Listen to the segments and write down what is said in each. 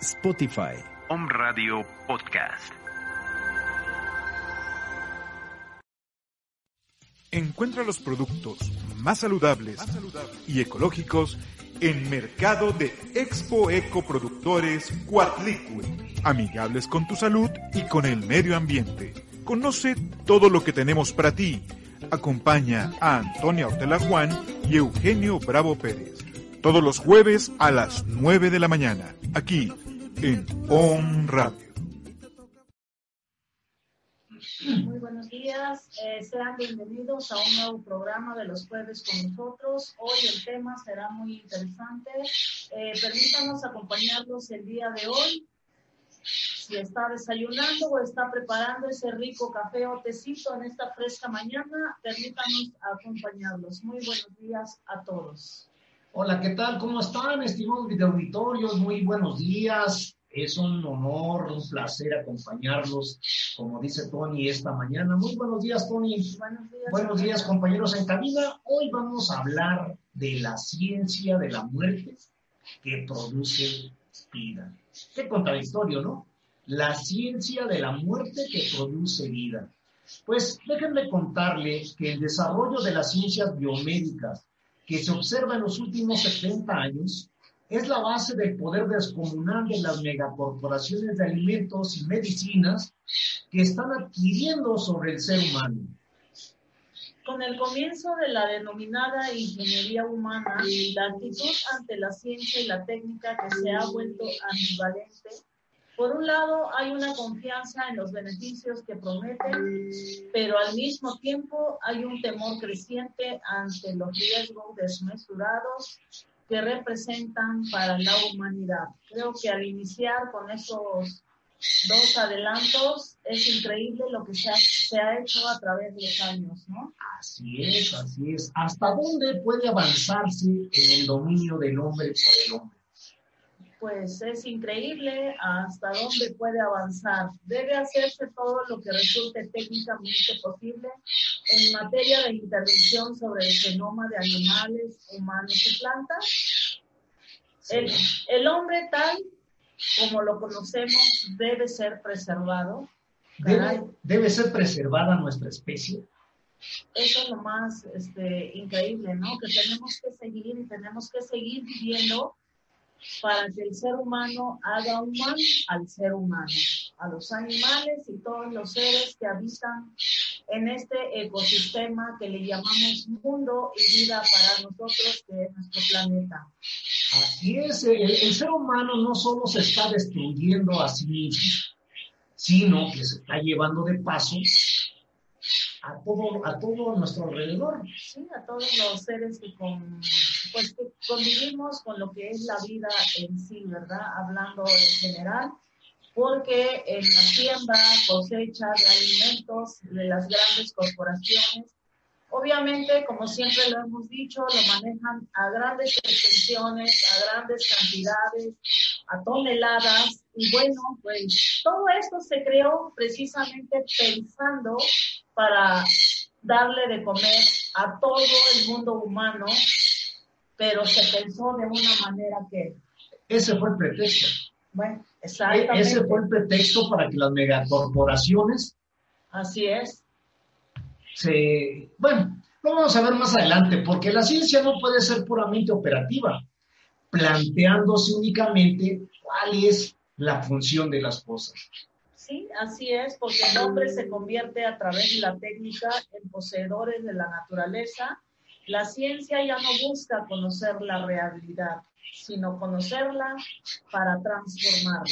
Spotify. Home Radio Podcast. Encuentra los productos más saludables y ecológicos en Mercado de Expo Eco Productores Quadliquid, amigables con tu salud y con el medio ambiente. Conoce todo lo que tenemos para ti. Acompaña a Antonia Ortela Juan y Eugenio Bravo Pérez. Todos los jueves a las 9 de la mañana, aquí en Radio. Muy buenos días, eh, sean bienvenidos a un nuevo programa de los jueves con nosotros. Hoy el tema será muy interesante. Eh, permítanos acompañarlos el día de hoy. Si está desayunando o está preparando ese rico café o tecito en esta fresca mañana, permítanos acompañarlos. Muy buenos días a todos. Hola, ¿qué tal? ¿Cómo están, estimados videoauditorios? Muy buenos días. Es un honor, un placer acompañarlos, como dice Tony, esta mañana. Muy buenos días, Tony. Buenos días. Buenos días, compañeros en cabina. Hoy vamos a hablar de la ciencia de la muerte que produce vida. Qué contradictorio, ¿no? La ciencia de la muerte que produce vida. Pues déjenme contarles que el desarrollo de las ciencias biomédicas que se observa en los últimos 70 años es la base del poder descomunal de las megacorporaciones de alimentos y medicinas que están adquiriendo sobre el ser humano. Con el comienzo de la denominada ingeniería humana, la actitud ante la ciencia y la técnica que se ha vuelto ambivalente, por un lado hay una confianza en los beneficios que prometen, pero al mismo tiempo hay un temor creciente ante los riesgos desmesurados que representan para la humanidad. Creo que al iniciar con esos dos adelantos es increíble lo que se ha, hecho a través de los años, ¿no? Así es, así es. ¿Hasta dónde puede avanzarse en el dominio del hombre por el hombre? Pues es increíble hasta dónde puede avanzar. Debe hacerse todo lo que resulte técnicamente posible en materia de intervención sobre el genoma de animales, humanos y plantas. El, el hombre tal como lo conocemos debe ser preservado. ¿Debe, debe ser preservada nuestra especie? Eso es lo más este, increíble, ¿no? Que tenemos que seguir y tenemos que seguir viviendo para que el ser humano haga un mal al ser humano, a los animales y todos los seres que habitan en este ecosistema que le llamamos mundo y vida para nosotros, que es nuestro planeta. Así es, el, el ser humano no solo se está destruyendo a sí mismo, sino que se está llevando de paso a todo, a todo nuestro alrededor. Sí, a todos los seres que, con, pues, que convivimos con lo que es la vida en sí, ¿verdad? Hablando en general, porque en la siembra, cosecha de alimentos de las grandes corporaciones, obviamente, como siempre lo hemos dicho, lo manejan a grandes extensiones, a grandes cantidades, a toneladas, y bueno, pues todo esto se creó precisamente pensando para darle de comer a todo el mundo humano, pero se pensó de una manera que... Ese fue el pretexto. Bueno, E- exactamente. Ese fue el pretexto para que las megacorporaciones Así es. se... Bueno, lo vamos a ver más adelante, porque la ciencia no puede ser puramente operativa, planteándose únicamente cuál es la función de las cosas. Sí, así es, porque el hombre se convierte a través de la técnica en poseedores de la naturaleza. La ciencia ya no busca conocer la realidad, sino conocerla para transformarla.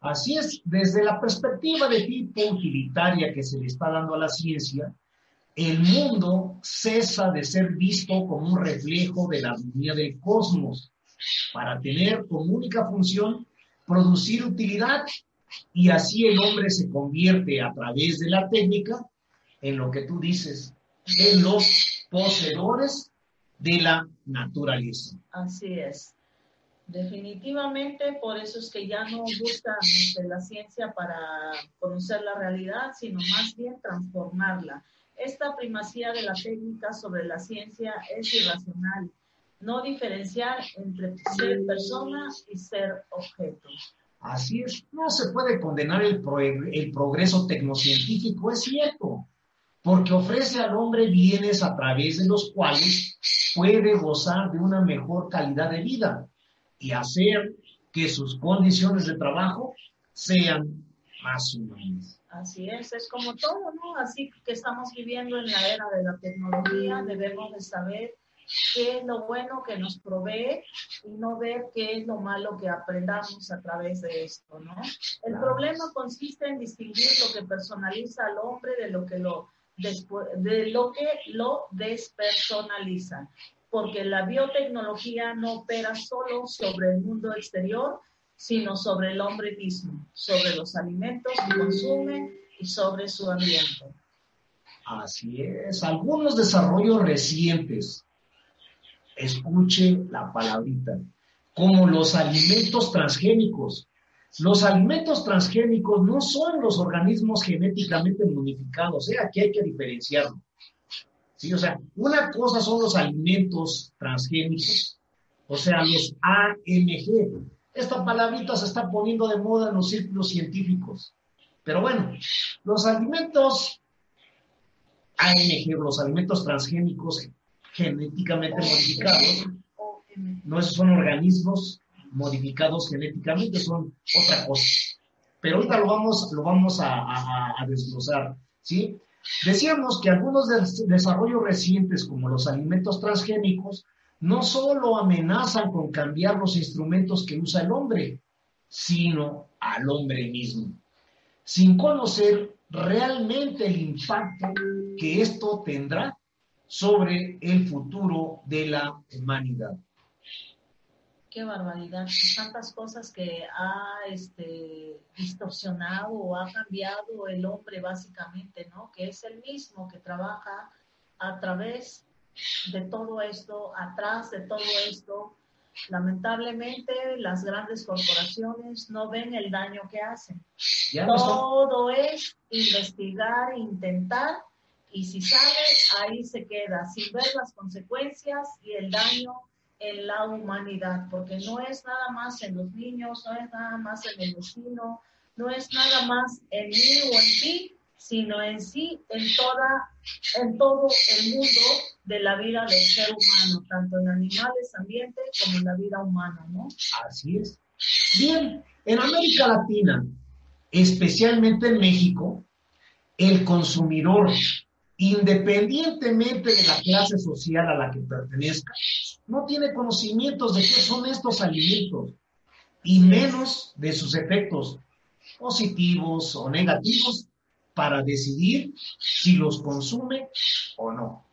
Así es, desde la perspectiva de tipo utilitaria que se le está dando a la ciencia, el mundo cesa de ser visto como un reflejo de la armonía del cosmos, para tener como única función producir utilidad y así el hombre se convierte a través de la técnica en lo que tú dices, en los poseedores de la naturaleza. Así es. Definitivamente, por eso es que ya no buscan este, la ciencia para conocer la realidad, sino más bien transformarla. Esta primacía de la técnica sobre la ciencia es irracional. No diferenciar entre ser persona y ser objeto. Así es, no se puede condenar el, el progreso tecnocientífico, es cierto, porque ofrece al hombre bienes a través de los cuales puede gozar de una mejor calidad de vida y hacer que sus condiciones de trabajo sean más humanas. Así es, es como todo, ¿no? Así que estamos viviendo en la era de la tecnología, debemos de saber qué es lo bueno que nos provee y no ver qué es lo malo que aprendamos a través de esto, ¿no? El problema consiste en distinguir lo que personaliza al hombre de lo que lo, de lo, que lo despersonaliza, porque la biotecnología no opera solo sobre el mundo exterior, sino sobre el hombre mismo, sobre los alimentos que consume y sobre su ambiente. Así es. Algunos desarrollos recientes, escuche la palabrita, como los alimentos transgénicos. Los alimentos transgénicos no son los organismos genéticamente modificados, ¿eh? aquí hay que diferenciarlo. ¿Sí? O sea, una cosa son los alimentos transgénicos, o sea, los AMG, esta palabrita se está poniendo de moda en los círculos científicos. Pero bueno, los alimentos AMG, los alimentos transgénicos genéticamente modificados, no son organismos modificados genéticamente, son otra cosa. Pero ahorita lo vamos, lo vamos a, desglosar, ¿sí? Decíamos que algunos desarrollos recientes, como los alimentos transgénicos, no solo amenazan con cambiar los instrumentos que usa el hombre, sino al hombre mismo, sin conocer realmente el impacto que esto tendrá sobre el futuro de la humanidad. Qué barbaridad, tantas cosas que ha este, distorsionado o ha cambiado el hombre básicamente, ¿no? Que es el mismo que trabaja a través de todo esto, atrás de todo esto, lamentablemente las grandes corporaciones no ven el daño que hacen. todo es investigar, intentar, y si sale, ahí se queda, sin ver las consecuencias y el daño en la humanidad, porque no es nada más en los niños, no es nada más en el vecino, no es nada más en mí o en ti, sino en sí, en, toda, en todo el mundo de la vida del ser humano, tanto en animales, ambiente, como en la vida humana, ¿no? Así es. Bien, en América Latina, especialmente en México, el consumidor, independientemente de la clase social a la que pertenezca, no tiene conocimientos de qué son estos alimentos y menos de sus efectos positivos o negativos para decidir si los consume o no.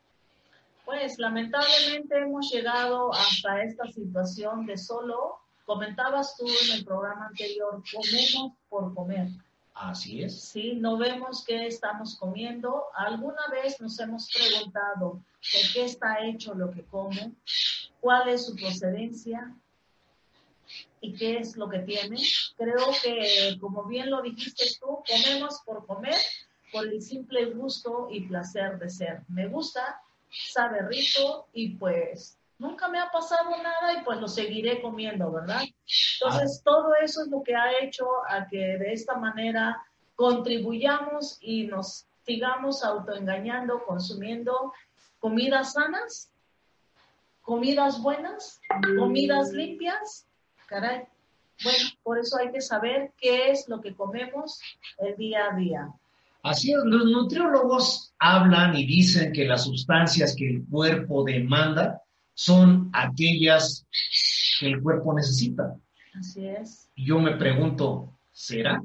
Pues lamentablemente hemos llegado hasta esta situación de solo, comentabas tú en el programa anterior, comemos por comer. Así es. Sí, no vemos qué estamos comiendo. ¿Alguna vez nos hemos preguntado de qué está hecho lo que como? ¿Cuál es su procedencia? y qué es lo que tiene. Creo que, como bien lo dijiste tú, comemos por comer, por el simple gusto y placer de ser. Me gusta, sabe rico y pues nunca me ha pasado nada y pues lo seguiré comiendo, ¿verdad? Entonces, ah. todo eso es lo que ha hecho a que de esta manera contribuyamos y nos sigamos autoengañando, consumiendo comidas sanas, comidas buenas, comidas limpias caray. Bueno, por eso hay que saber qué es lo que comemos el día a día. Así es, los nutriólogos hablan y dicen que las sustancias que el cuerpo demanda son aquellas que el cuerpo necesita. Así es. Yo me pregunto, ¿será?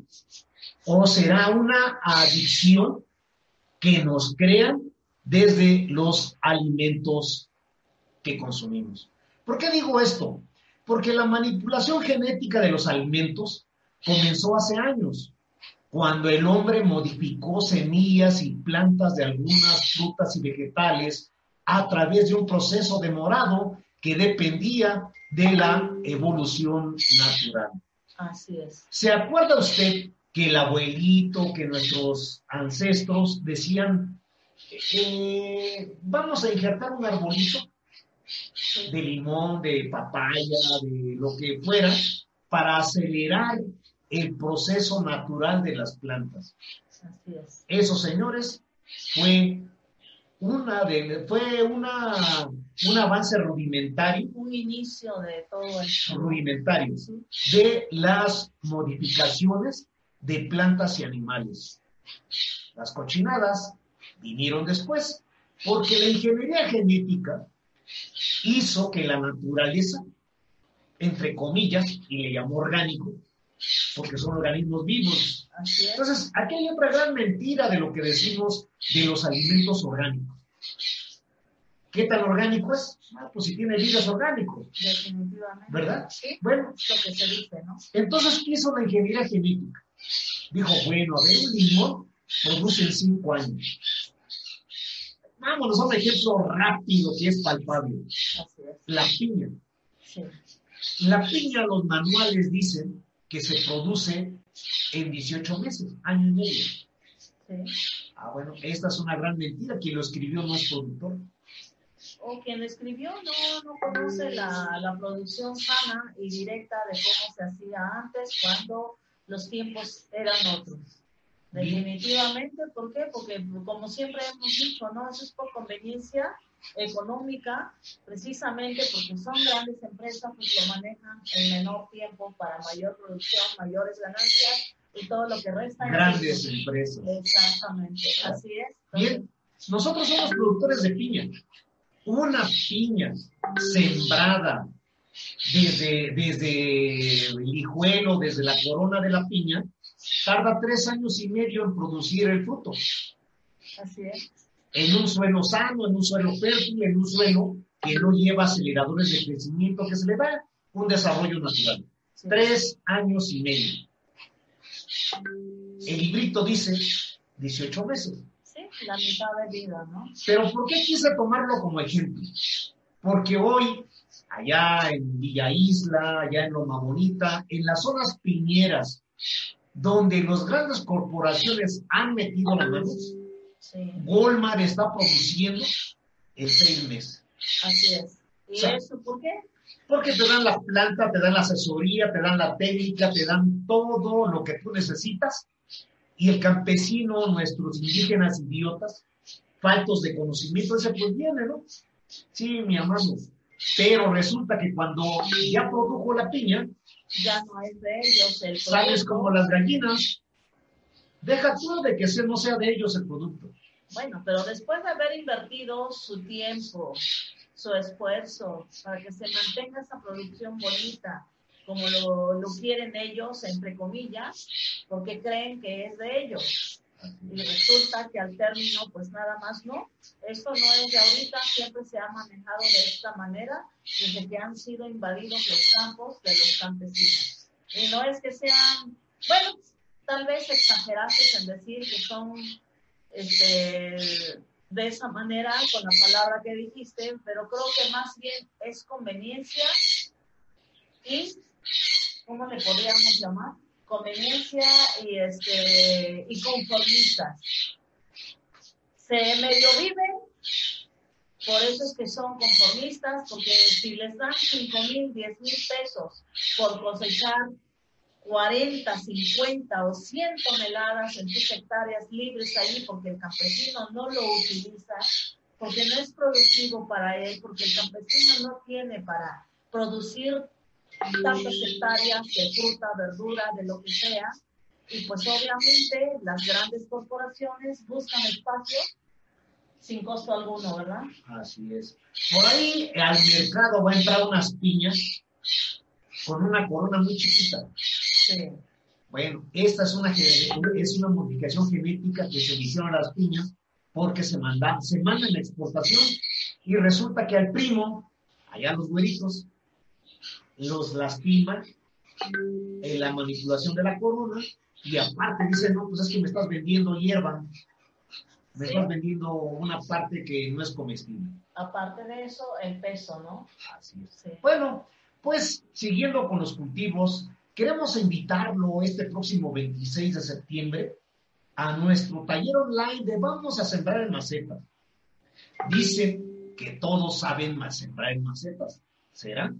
¿O será una adicción que nos crean desde los alimentos que consumimos? ¿Por qué digo esto? Porque la manipulación genética de los alimentos comenzó hace años, cuando el hombre modificó semillas y plantas de algunas frutas y vegetales a través de un proceso demorado que dependía de la evolución natural. Así es. ¿Se acuerda usted que el abuelito, que nuestros ancestros decían, eh, vamos a injertar un arbolito de limón, de papaya, de lo que fuera, para acelerar el proceso natural de las plantas. Así es. Eso, señores, fue una de, fue una, un avance rudimentario, Un inicio de todo esto. rudimentario Sí. de las modificaciones de plantas y animales. Las cochinadas vinieron después, porque la ingeniería genética hizo que la naturaleza, entre comillas, y le llamó orgánico, porque son organismos vivos. Entonces, aquí hay otra gran mentira de lo que decimos de los alimentos orgánicos. ¿Qué tan orgánico es? Ah, pues si tiene vida es orgánico, Definitivamente. ¿verdad? Sí, Bueno, es lo que se dice, ¿no? entonces, ¿qué hizo la ingeniería genética? Dijo, bueno, a ver, un limón produce en cinco años. Vámonos a un ejemplo rápido que es palpable. Así es. La piña. Sí. La piña, los manuales dicen que se produce en 18 meses, año y medio. Sí. Ah, bueno, esta es una gran mentira. Quien lo escribió no es productor. O quien escribió no, no conoce la, la producción sana y directa de cómo se hacía antes, cuando los tiempos eran otros. Definitivamente, ¿por qué? Porque como siempre hemos dicho, ¿no? Eso es por conveniencia económica, precisamente porque son grandes empresas, pues lo manejan en menor tiempo para mayor producción, mayores ganancias y todo lo que resta. Grandes empresas. Exactamente, así es. Bien, nosotros somos productores de piña. Una piña sembrada desde, desde el hijuelo, desde la corona de la piña, tarda tres años y medio en producir el fruto. Así es. En un suelo sano, en un suelo fértil, en un suelo que no lleva aceleradores de crecimiento, que se le da un desarrollo natural. Sí. Tres años y medio. El librito dice 18 meses. Sí, la mitad de vida, ¿no? Pero ¿por qué quise tomarlo como ejemplo? Porque hoy, allá en Villa Isla, allá en Loma Bonita, en las zonas piñeras, donde las grandes corporaciones han metido la mano, Sí, Walmart está produciendo en seis meses. así es. ¿Y eso por qué? Porque te dan la planta, te dan la asesoría, te dan la técnica, te dan todo lo que tú necesitas. Y el campesino, nuestros indígenas idiotas, faltos de conocimiento, ese pues viene, ¿no? Sí, mi hermano. Pero resulta que cuando ya produjo la piña, Ya no es de ellos el sales producto. como las gallinas. Deja tú de que ese no sea de ellos el producto. Bueno, pero después de haber invertido su tiempo, su esfuerzo, para que se mantenga esa producción bonita, como lo, lo quieren ellos, entre comillas, porque creen que es de ellos. Y resulta que al término, pues nada más no. Esto no es de ahorita, siempre se ha manejado de esta manera desde que han sido invadidos los campos de los campesinos. Y no es que sean, bueno, tal vez exageraste en decir que son este, de esa manera, con la palabra que dijiste, pero creo que más bien es conveniencia y, ¿cómo le podríamos llamar? Conveniencia y, este, y conformistas. Se medio viven, por eso es que son conformistas, porque si les dan 5 mil, 10 mil pesos por cosechar 40, 50 o 100 toneladas en sus hectáreas libres ahí porque el campesino no lo utiliza, porque no es productivo para él, porque el campesino no tiene para producir tantas hectáreas de fruta, verdura, de lo que sea. Y pues obviamente las grandes corporaciones buscan espacio sin costo alguno, ¿verdad? Así es. Por ahí al mercado va a entrar unas piñas con una corona muy chiquita. Sí. Bueno, esta es una, es una modificación genética que se hicieron a las piñas porque se mandan, se mandan en exportación y resulta que al primo, allá los güeritos, los lastiman en la manipulación de la corona y aparte dicen, no, pues es que me estás vendiendo hierba, me estás vendiendo una parte que no es comestible. Aparte de eso, el peso, ¿no? Así es. Sí. Bueno, pues siguiendo con los cultivos, queremos invitarlo este próximo 26 de septiembre a nuestro taller online de Vamos a sembrar en macetas. Dicen que todos saben más sembrar en macetas. ¿Será?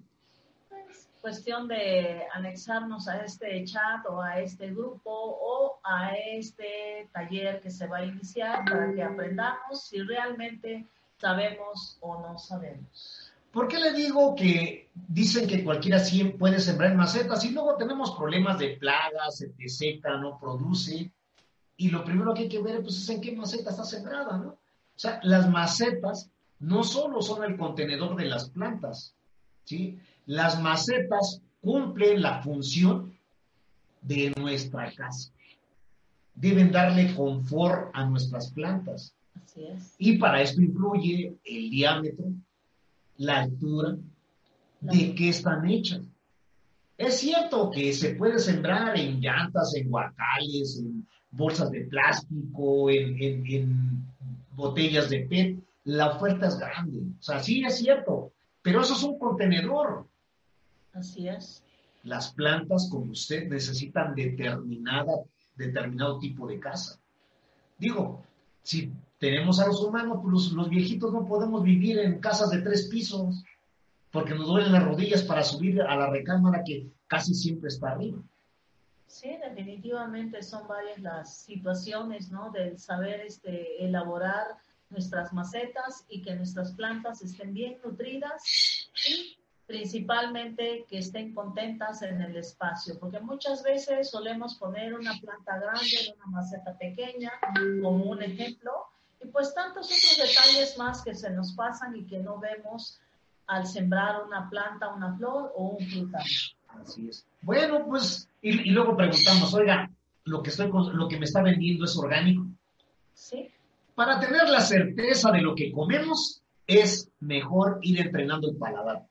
Pues, cuestión de anexarnos a este chat o a este grupo o a este taller que se va a iniciar para que aprendamos si realmente sabemos o no sabemos. ¿Por qué le digo que dicen que cualquiera puede sembrar macetas y luego tenemos problemas de plagas, se te seca, no produce? Y lo primero que hay que ver pues, es en qué maceta está sembrada, ¿no? O sea, las macetas no solo son el contenedor de las plantas, ¿sí? Las macetas cumplen la función de nuestra casa. Deben darle confort a nuestras plantas. Así es. Y para esto influye el diámetro, la altura, de qué están hechas. Es cierto que se puede sembrar en llantas, en guacales, en bolsas de plástico, en, en botellas de PET. La oferta es grande. O sea, sí es cierto, pero eso es un contenedor. Así es. Las plantas, como usted, necesitan determinada, determinado tipo de casa. Digo, si tenemos a los humanos, pues los, viejitos no podemos vivir en casas de tres pisos, porque nos duelen las rodillas para subir a la recámara que casi siempre está arriba. Sí, definitivamente son varias las situaciones, ¿no? Del saber este, elaborar nuestras macetas y que nuestras plantas estén bien nutridas y principalmente que estén contentas en el espacio, porque muchas veces solemos poner una planta grande en una maceta pequeña, como un ejemplo, y pues tantos otros detalles más que se nos pasan y que no vemos al sembrar una planta, una flor o un frutal. Así es. Bueno, pues, y, luego preguntamos, oiga, lo que, estoy, lo que me está vendiendo es orgánico. Sí. Para tener la certeza de lo que comemos, es mejor ir entrenando el paladar.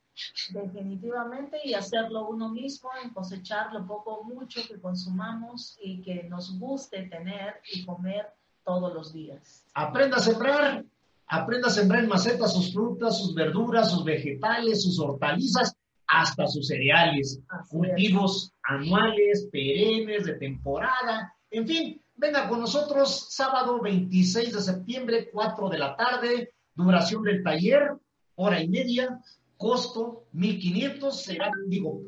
Definitivamente, y hacerlo uno mismo, en cosechar lo poco o mucho que consumamos y que nos guste tener y comer todos los días. Aprenda a sembrar, aprenda a sembrar en macetas sus frutas, sus verduras, sus vegetales, sus hortalizas, hasta sus cereales, cultivos anuales, perennes, de temporada, en fin, venga con nosotros sábado 26 de septiembre, 4 de la tarde, duración del taller, hora y media, costo 1.500, será, digo,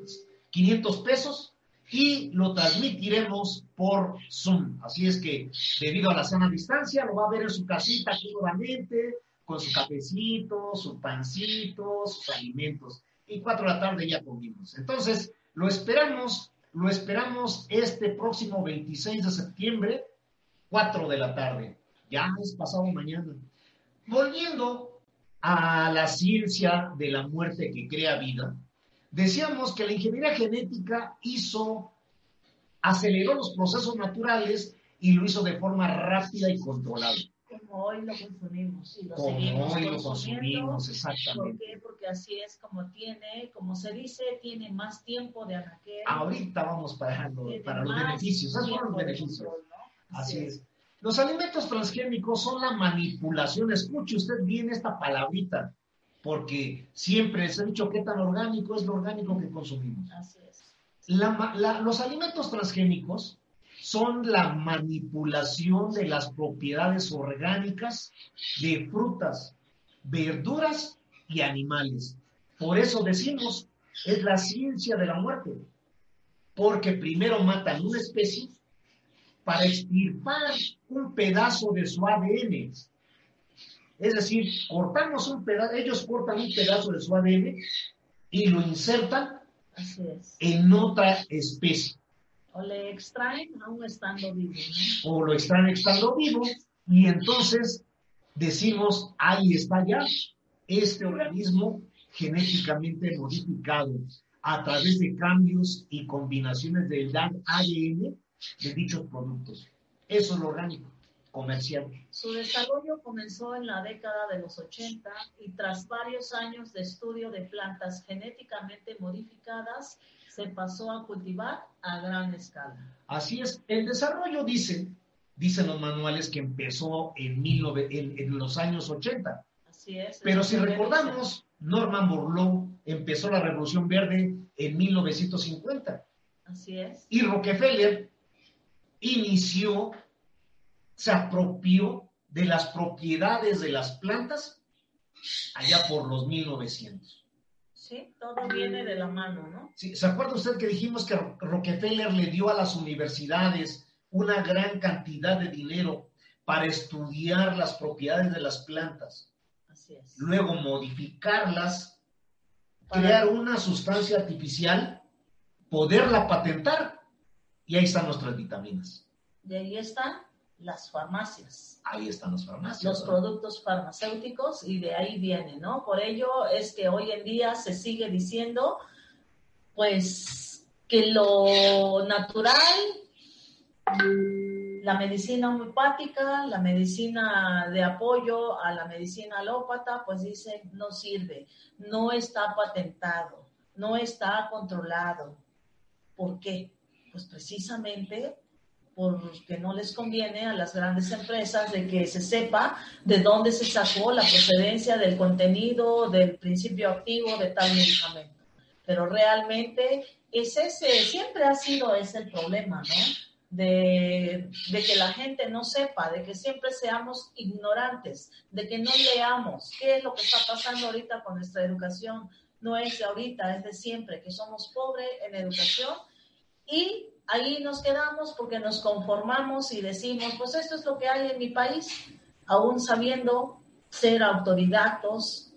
500 pesos y lo transmitiremos por Zoom. Así es que, debido a la sana distancia, lo va a ver en su casita cómodamente, con su cafecito, su pancito, sus alimentos. Y 4 de la tarde ya comimos. Entonces, lo esperamos, lo esperamos este próximo 26 de septiembre, 4 de la tarde. Ya es pasado mañana. Volviendo a la ciencia de la muerte que crea vida, decíamos que la ingeniería genética hizo, aceleró los procesos naturales y lo hizo de forma rápida y controlada. Como hoy lo consumimos. Y lo como hoy lo consumimos, exactamente. ¿Por qué? Porque así es como tiene, como se dice, tiene más tiempo de anaquel. Ahorita vamos para, para los beneficios. Esos son los beneficios. Así, es. Los alimentos transgénicos son la manipulación. Escuche usted bien esta palabrita, porque siempre se ha dicho qué tan orgánico es lo orgánico que consumimos. Así es. los alimentos transgénicos son la manipulación de las propiedades orgánicas de frutas, verduras y animales. Por eso decimos, es la ciencia de la muerte, porque primero matan una especie para extirpar un pedazo de su ADN. Es decir, cortamos un pedazo, ellos cortan un pedazo de su ADN y lo insertan en otra especie. O le extraen aún estando vivo. O lo extraen estando vivo y entonces decimos, ahí está ya este organismo genéticamente modificado a través de cambios y combinaciones del ADN de dichos productos. Eso es lo orgánico, comercial. Su desarrollo comenzó en la década de los 80 y tras varios años de estudio de plantas genéticamente modificadas, se pasó a cultivar a gran escala. Así es, el desarrollo dice, dicen los manuales que empezó en, en, los años 80. Así es. Pero si recordamos, Norman Borlaug empezó la Revolución Verde en 1950. Así es. Y Rockefeller inició, se apropió de las propiedades de las plantas allá por los 1900. Sí, todo viene de la mano, ¿no? ¿Se acuerda usted que dijimos que Rockefeller le dio a las universidades una gran cantidad de dinero para estudiar las propiedades de las plantas? Así es. Luego modificarlas, Para- crear una sustancia artificial, poderla patentar y ahí están nuestras vitaminas. Y ahí están las farmacias. Ahí están las farmacias. los productos farmacéuticos y de ahí viene, ¿no? Por ello es que hoy en día se sigue diciendo, pues, que lo natural, la medicina homeopática, la medicina de apoyo a la medicina alópata, pues dicen, no sirve, no está patentado, no está controlado. ¿Por qué? Pues precisamente porque no les conviene a las grandes empresas de que se sepa de dónde se sacó la procedencia del contenido, del principio activo de tal medicamento. Pero realmente es ese, siempre ha sido ese el problema, ¿no? De, de que la gente no sepa, de que siempre seamos ignorantes, de que no leamos qué es lo que está pasando ahorita con nuestra educación. No es de ahorita, es de siempre, que somos pobres en educación y ahí nos quedamos porque nos conformamos y decimos, pues esto es lo que hay en mi país, aún sabiendo ser autodidactos,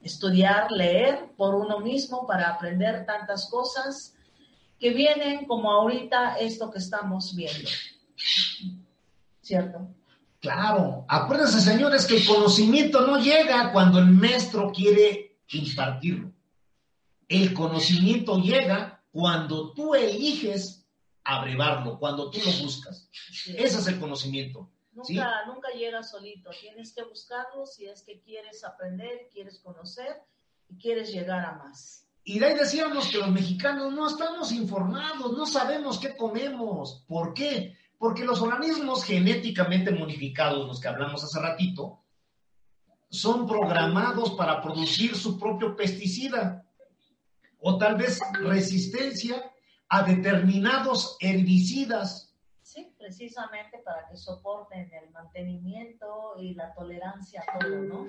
estudiar, leer por uno mismo para aprender tantas cosas que vienen como ahorita esto que estamos viendo. ¿Cierto? Claro, acuérdense señores que el conocimiento no llega cuando el maestro quiere impartirlo. El conocimiento llega cuando tú eliges abrevarlo, cuando tú lo buscas. Sí. Ese es el conocimiento. Nunca, ¿sí? nunca llega solito, tienes que buscarlo si es que quieres aprender, quieres conocer y quieres llegar a más. Y de ahí decíamos que los mexicanos no estamos informados, no sabemos qué comemos. ¿Por qué? Porque los organismos genéticamente modificados, los que hablamos hace ratito, son programados para producir su propio pesticida o tal vez resistencia a determinados herbicidas. Sí, precisamente para que soporten el mantenimiento y la tolerancia a todo, ¿no?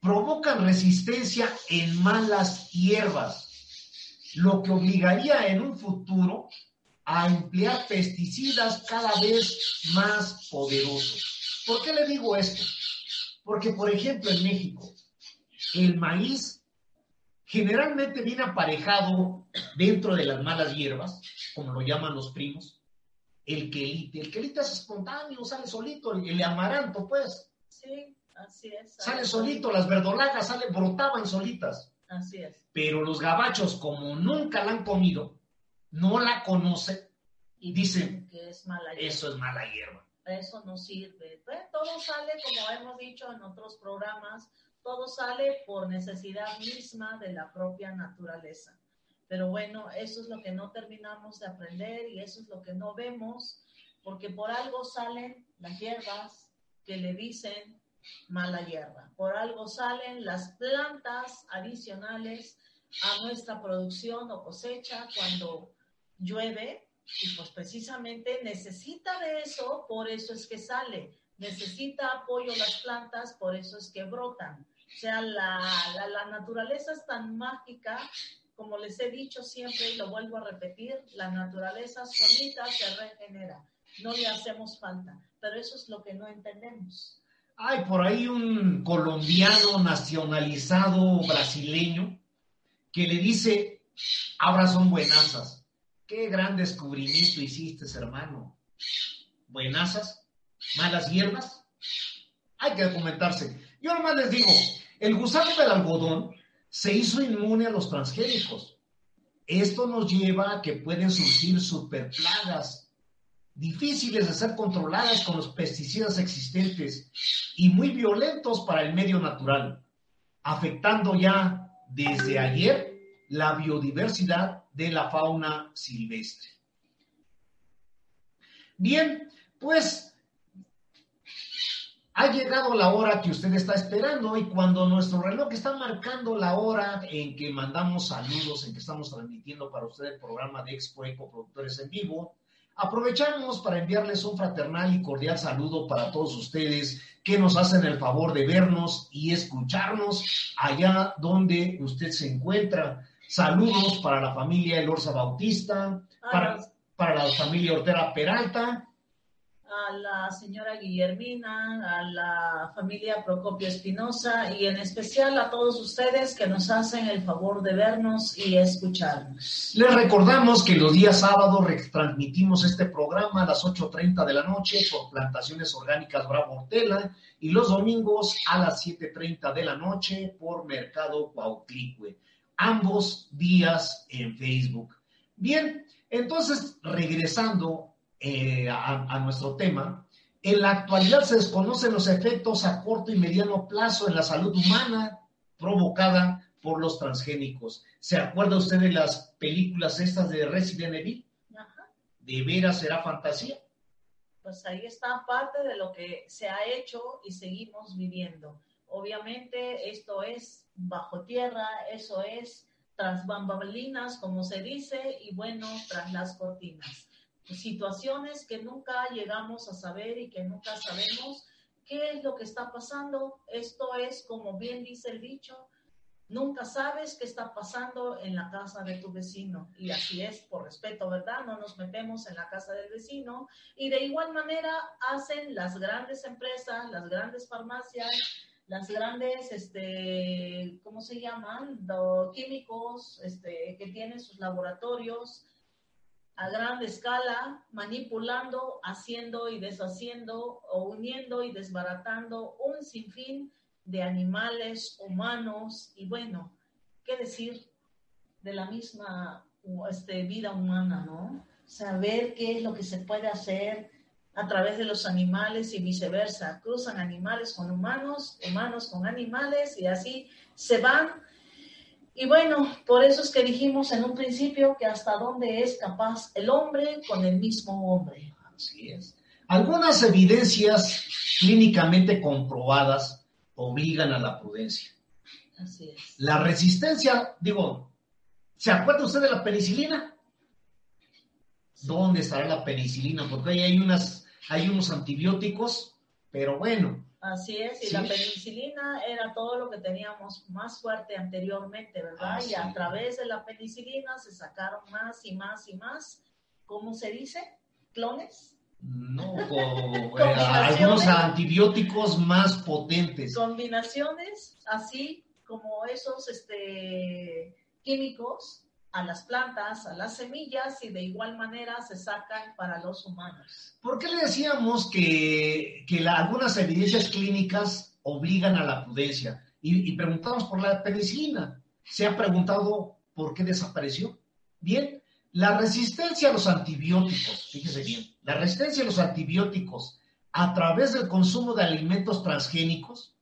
provocan resistencia en malas hierbas, lo que obligaría en un futuro a emplear pesticidas cada vez más poderosos. ¿Por qué le digo esto? Porque, por ejemplo, en México, el maíz generalmente viene aparejado dentro de las malas hierbas, como lo llaman los primos, el quelite. El quelite es espontáneo, sale solito, el, amaranto, pues. Sí, así es. Sale solito, las verdolagas salen, brotaban solitas. Así es. Pero los gabachos, como nunca la han comido, no la conocen, Y Dicen, que es mala hierba. eso es mala hierba. Eso no sirve. Pues, todo sale, como hemos dicho en otros programas, todo sale por necesidad misma de la propia naturaleza. Pero bueno, eso es lo que no terminamos de aprender y eso es lo que no vemos, porque por algo salen las hierbas que le dicen mala hierba. Por algo salen las plantas adicionales a nuestra producción o cosecha cuando llueve y pues precisamente necesita de eso, por eso es que sale. Necesita apoyo las plantas, por eso es que brotan. O sea, la, la, naturaleza es tan mágica, como les he dicho siempre y lo vuelvo a repetir, la naturaleza solita se regenera. No le hacemos falta, pero eso es lo que no entendemos. Hay por ahí un colombiano nacionalizado brasileño que le dice, ahora son buenazas. Qué gran descubrimiento hiciste, hermano. Buenazas, malas hierbas. Hay que documentarse. Yo nomás les digo, el gusano del algodón se hizo inmune a los transgénicos. Esto nos lleva a que pueden surgir superplagas difíciles de ser controladas con los pesticidas existentes y muy violentos para el medio natural, afectando ya desde ayer la biodiversidad de la fauna silvestre. Bien, pues ha llegado la hora que usted está esperando y cuando nuestro reloj está marcando la hora en que mandamos saludos, en que estamos transmitiendo para usted el programa de Expo Eco Productores en Vivo, aprovechamos para enviarles un fraternal y cordial saludo para todos ustedes que nos hacen el favor de vernos y escucharnos allá donde usted se encuentra. Saludos para la familia Elorza Bautista, para, para la familia Ortera Peralta, a la señora Guillermina, a la familia Procopio Espinosa y en especial a todos ustedes que nos hacen el favor de vernos y escucharnos. Les recordamos que los días sábados retransmitimos este programa a las 8.30 de la noche por Plantaciones Orgánicas Bravo Hortela y los domingos a las 7.30 de la noche por Mercado Cuauhtlicue. Ambos días en Facebook. Bien, entonces regresando eh, a, nuestro tema, en la actualidad se desconocen los efectos a corto y mediano plazo en la salud humana provocada por los transgénicos. ¿Se acuerda usted de las películas estas de Resident Evil? ¿De veras será fantasía? Pues ahí está parte de lo que se ha hecho y seguimos viviendo. Obviamente esto es bajo tierra, eso es tras bambalinas, como se dice, y bueno, tras las cortinas situaciones que nunca llegamos a saber y que nunca sabemos qué es lo que está pasando. Esto es, como bien dice el dicho, nunca sabes qué está pasando en la casa de tu vecino. Y así es, por respeto, ¿verdad? No nos metemos en la casa del vecino. Y de igual manera hacen las grandes empresas, las grandes farmacias, las grandes, este, ¿cómo se llaman? Los químicos este, que tienen sus laboratorios a gran escala, manipulando, haciendo y deshaciendo o uniendo y desbaratando un sinfín de animales, humanos y bueno, ¿qué decir de la misma este, vida humana, ¿no? Saber qué es lo que se puede hacer a través de los animales y viceversa. Cruzan animales con humanos, humanos con animales y así se van y bueno, por eso es que dijimos en un principio que hasta dónde es capaz el hombre con el mismo hombre. Así es. Algunas evidencias clínicamente comprobadas obligan a la prudencia. Así es. La resistencia, digo, ¿se acuerda usted de la penicilina? ¿Dónde estará la penicilina? Porque ahí hay, unas, hay unos antibióticos, pero bueno, Así es, y la penicilina era todo lo que teníamos más fuerte anteriormente, ¿verdad? Ah, y a través de la penicilina se sacaron más y más y más, ¿cómo se dice? ¿Clones? No, eh, algunos antibióticos más potentes. Combinaciones, así como esos este, químicos a las plantas, a las semillas y de igual manera se sacan para los humanos. ¿Por qué le decíamos que, algunas evidencias clínicas obligan a la prudencia? Y, y, preguntamos por la penicilina. ¿Se ha preguntado por qué desapareció? Bien, la resistencia a los antibióticos, fíjese bien, la resistencia a los antibióticos a través del consumo de alimentos transgénicos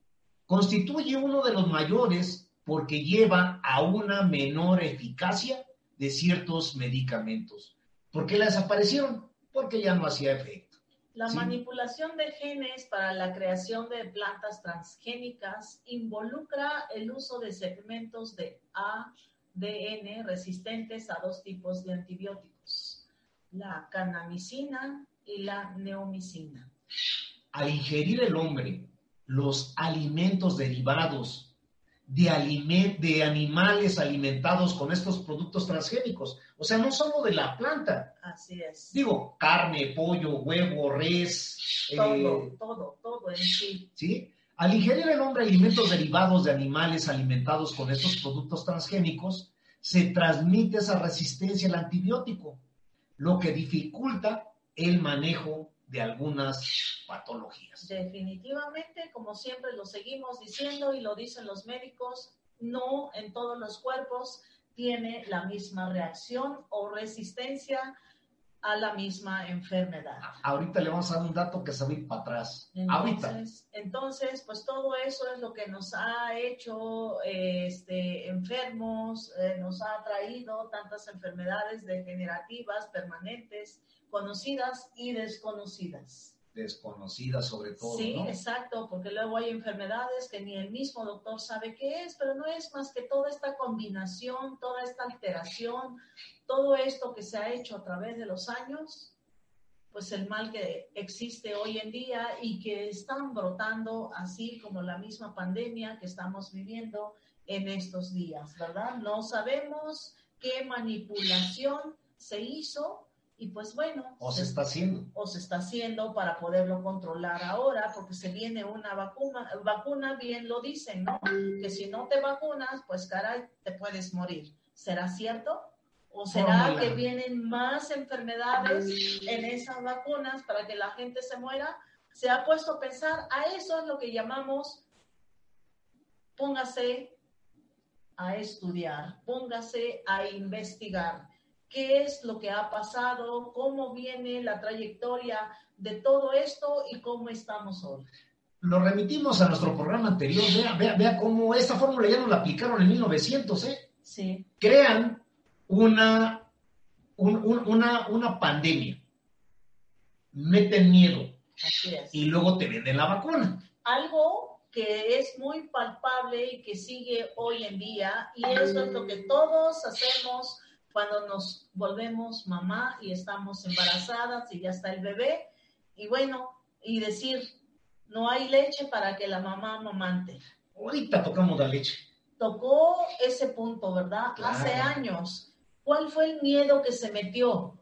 constituye uno de los mayores porque lleva a una menor eficacia de ciertos medicamentos. ¿Por qué la desaparecieron? Porque ya no hacía efecto. La manipulación de genes para la creación de plantas transgénicas involucra el uso de segmentos de ADN resistentes a dos tipos de antibióticos, la canamicina y la neomicina. Al ingerir el hombre los alimentos derivados de, de animales alimentados con estos productos transgénicos. O sea, no solo de la planta. Así es. Digo, carne, pollo, huevo, res. Todo, eh, todo, todo en sí. ¿Sí? Al ingerir el hombre alimentos derivados de animales alimentados con estos productos transgénicos, se transmite esa resistencia al antibiótico, lo que dificulta el manejo de algunas patologías. Definitivamente, como siempre lo seguimos diciendo y lo dicen los médicos, no en todos los cuerpos tiene la misma reacción o resistencia a la misma enfermedad. Ahorita le vamos a dar un dato que se va a ir para atrás. Entonces, Ahorita. Entonces, pues todo eso es lo que nos ha hecho este, enfermos, eh, nos ha traído tantas enfermedades degenerativas permanentes conocidas y desconocidas. Desconocidas sobre todo. Sí, exacto, porque luego hay enfermedades que ni el mismo doctor sabe qué es, pero no es más que toda esta combinación, toda esta alteración, todo esto que se ha hecho a través de los años, pues el mal que existe hoy en día y que están brotando así como la misma pandemia que estamos viviendo en estos días, ¿verdad? No sabemos qué manipulación se hizo y pues bueno. O se, está haciendo. O se está haciendo para poderlo controlar ahora, porque se viene una vacuna, vacuna bien lo dicen, ¿no? Que si no te vacunas, pues caray, te puedes morir. ¿Será cierto? ¿O será que vienen más enfermedades en esas vacunas para que la gente se muera? Se ha puesto a pensar, a eso es lo que llamamos, póngase a estudiar, póngase a investigar qué es lo que ha pasado, cómo viene la trayectoria de todo esto y cómo estamos hoy. Lo remitimos a nuestro programa anterior, vea, vea, vea cómo esta fórmula ya nos la aplicaron en 1900, ¿eh? Sí. Crean una, una, una pandemia, meten miedo Así es. y luego te venden la vacuna. Algo que es muy palpable y que sigue hoy en día, y eso es lo que todos hacemos cuando nos volvemos mamá y estamos embarazadas y ya está el bebé, y bueno, y decir, no hay leche para que la mamá amamante. Ahorita tocamos la leche. Tocó ese punto, ¿verdad? Claro. Hace años. ¿Cuál fue el miedo que se metió?